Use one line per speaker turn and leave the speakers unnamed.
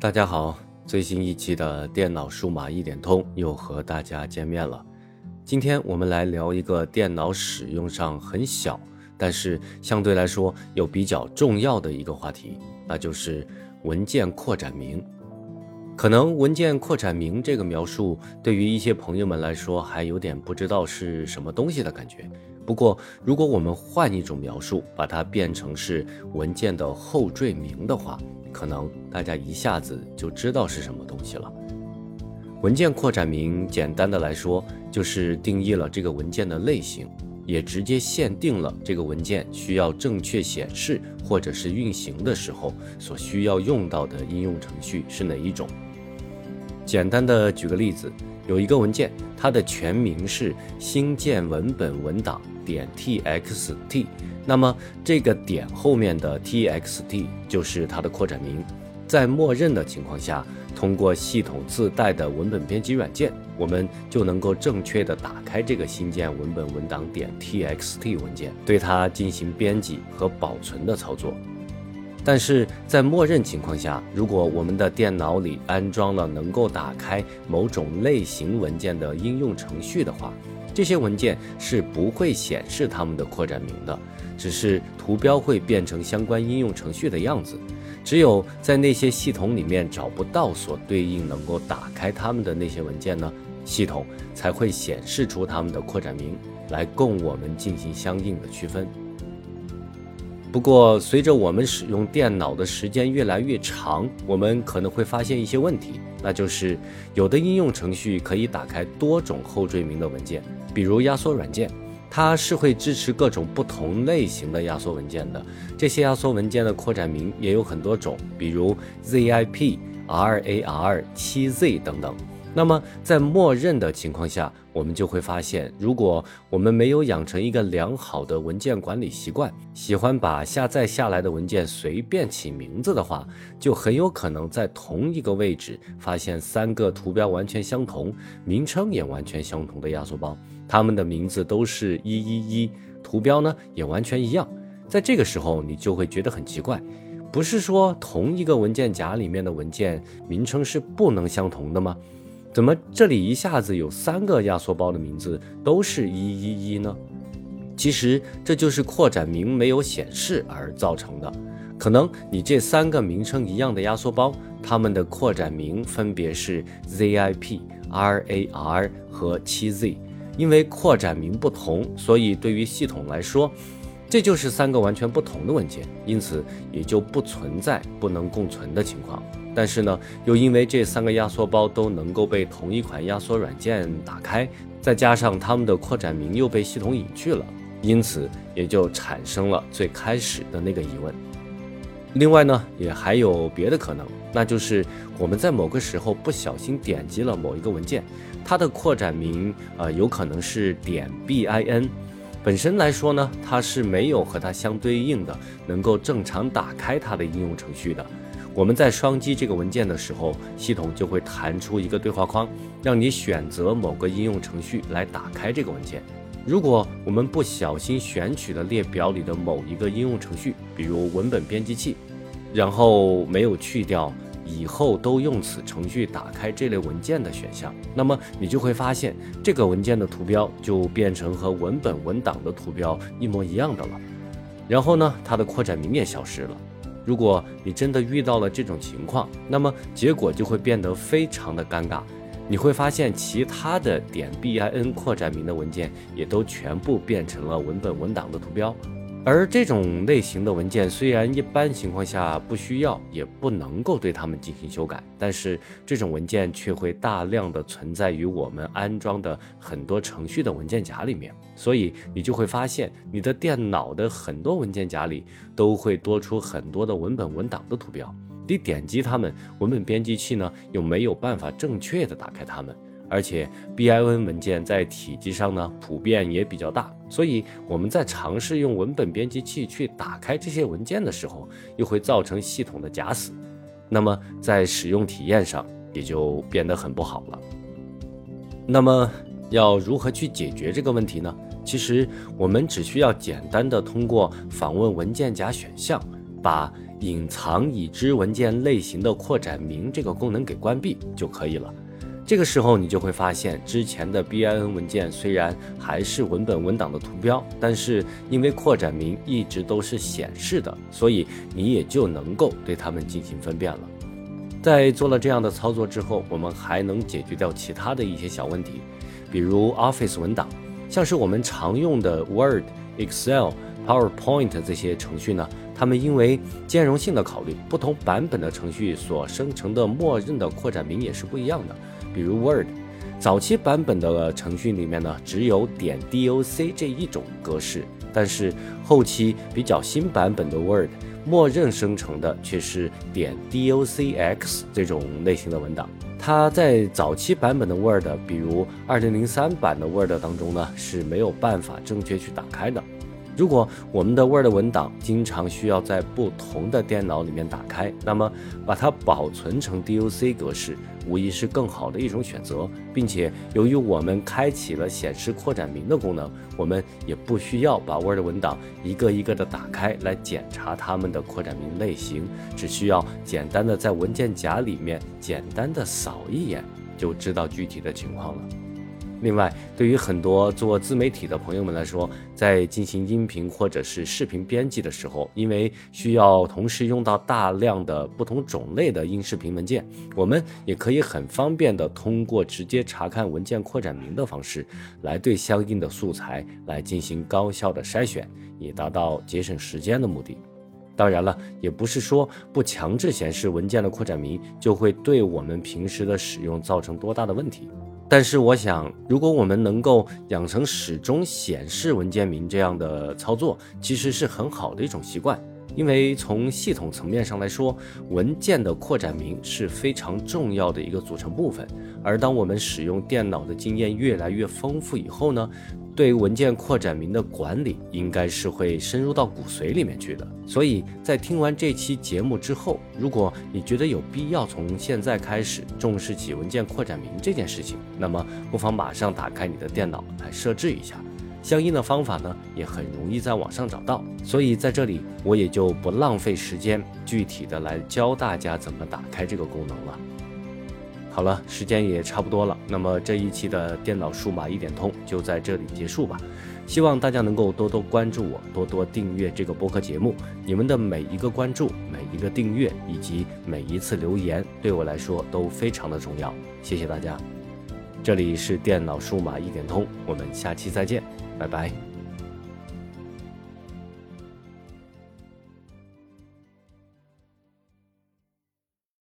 大家好，最新一期的电脑数码一点通又和大家见面了。今天我们来聊一个电脑使用上很小，但是相对来说又比较重要的一个话题，那就是文件扩展名。可能文件扩展名这个描述对于一些朋友们来说还有点不知道是什么东西的感觉。不过，如果我们换一种描述，把它变成是文件的后缀名的话，可能大家一下子就知道是什么东西了。文件扩展名，简单的来说，就是定义了这个文件的类型，也直接限定了这个文件需要正确显示或者是运行的时候所需要用到的应用程序是哪一种。简单的举个例子，有一个文件，它的全名是新建文本文档点 txt，那么这个点后面的 txt 就是它的扩展名。在默认的情况下，通过系统自带的文本编辑软件，我们就能够正确的打开这个新建文本文档点 txt 文件，对它进行编辑和保存的操作。但是在默认情况下，如果我们的电脑里安装了能够打开某种类型文件的应用程序的话，这些文件是不会显示它们的扩展名的，只是图标会变成相关应用程序的样子。只有在那些系统里面找不到所对应能够打开它们的那些文件呢，系统才会显示出它们的扩展名来供我们进行相应的区分。不过，随着我们使用电脑的时间越来越长，我们可能会发现一些问题，那就是有的应用程序可以打开多种后缀名的文件，比如压缩软件，它是会支持各种不同类型的压缩文件的。这些压缩文件的扩展名也有很多种，比如 zip、rar、7z 等等。那么，在默认的情况下，我们就会发现，如果我们没有养成一个良好的文件管理习惯，喜欢把下载下来的文件随便起名字的话，就很有可能在同一个位置发现三个图标完全相同、名称也完全相同的压缩包，它们的名字都是一一一，图标呢也完全一样。在这个时候，你就会觉得很奇怪，不是说同一个文件夹里面的文件名称是不能相同的吗？怎么这里一下子有三个压缩包的名字都是一一一呢？其实这就是扩展名没有显示而造成的。可能你这三个名称一样的压缩包，它们的扩展名分别是 zip、rar 和 7z，因为扩展名不同，所以对于系统来说，这就是三个完全不同的文件，因此也就不存在不能共存的情况。但是呢，又因为这三个压缩包都能够被同一款压缩软件打开，再加上它们的扩展名又被系统隐去了，因此也就产生了最开始的那个疑问。另外呢，也还有别的可能，那就是我们在某个时候不小心点击了某一个文件，它的扩展名呃有可能是点 bin，本身来说呢，它是没有和它相对应的能够正常打开它的应用程序的。我们在双击这个文件的时候，系统就会弹出一个对话框，让你选择某个应用程序来打开这个文件。如果我们不小心选取了列表里的某一个应用程序，比如文本编辑器，然后没有去掉以后都用此程序打开这类文件的选项，那么你就会发现这个文件的图标就变成和文本文档的图标一模一样的了。然后呢，它的扩展名也消失了。如果你真的遇到了这种情况，那么结果就会变得非常的尴尬。你会发现其他的点 bin 扩展名的文件也都全部变成了文本文档的图标。而这种类型的文件，虽然一般情况下不需要，也不能够对它们进行修改，但是这种文件却会大量的存在于我们安装的很多程序的文件夹里面。所以你就会发现，你的电脑的很多文件夹里都会多出很多的文本文档的图标。你点击它们，文本编辑器呢又没有办法正确的打开它们。而且 bin 文件在体积上呢，普遍也比较大，所以我们在尝试用文本编辑器去打开这些文件的时候，又会造成系统的假死，那么在使用体验上也就变得很不好了。那么要如何去解决这个问题呢？其实我们只需要简单的通过访问文件夹选项，把隐藏已知文件类型的扩展名这个功能给关闭就可以了。这个时候你就会发现，之前的 bin 文件虽然还是文本文档的图标，但是因为扩展名一直都是显示的，所以你也就能够对它们进行分辨了。在做了这样的操作之后，我们还能解决掉其他的一些小问题，比如 Office 文档，像是我们常用的 Word、Excel、PowerPoint 这些程序呢，它们因为兼容性的考虑，不同版本的程序所生成的默认的扩展名也是不一样的。比如 Word，早期版本的程序里面呢，只有点 doc 这一种格式，但是后期比较新版本的 Word，默认生成的却是点 docx 这种类型的文档。它在早期版本的 Word，比如2003版的 Word 当中呢，是没有办法正确去打开的。如果我们的 Word 文档经常需要在不同的电脑里面打开，那么把它保存成 DOC 格式，无疑是更好的一种选择。并且，由于我们开启了显示扩展名的功能，我们也不需要把 Word 文档一个一个的打开来检查它们的扩展名类型，只需要简单的在文件夹里面简单的扫一眼，就知道具体的情况了。另外，对于很多做自媒体的朋友们来说，在进行音频或者是视频编辑的时候，因为需要同时用到大量的不同种类的音视频文件，我们也可以很方便的通过直接查看文件扩展名的方式，来对相应的素材来进行高效的筛选，以达到节省时间的目的。当然了，也不是说不强制显示文件的扩展名，就会对我们平时的使用造成多大的问题。但是我想，如果我们能够养成始终显示文件名这样的操作，其实是很好的一种习惯。因为从系统层面上来说，文件的扩展名是非常重要的一个组成部分。而当我们使用电脑的经验越来越丰富以后呢？对文件扩展名的管理，应该是会深入到骨髓里面去的。所以在听完这期节目之后，如果你觉得有必要从现在开始重视起文件扩展名这件事情，那么不妨马上打开你的电脑来设置一下。相应的方法呢，也很容易在网上找到。所以在这里，我也就不浪费时间，具体的来教大家怎么打开这个功能了。好了，时间也差不多了，那么这一期的电脑数码一点通就在这里结束吧。希望大家能够多多关注我，多多订阅这个播客节目。你们的每一个关注、每一个订阅以及每一次留言，对我来说都非常的重要。谢谢大家。这里是电脑数码一点通，我们下期再见，拜拜。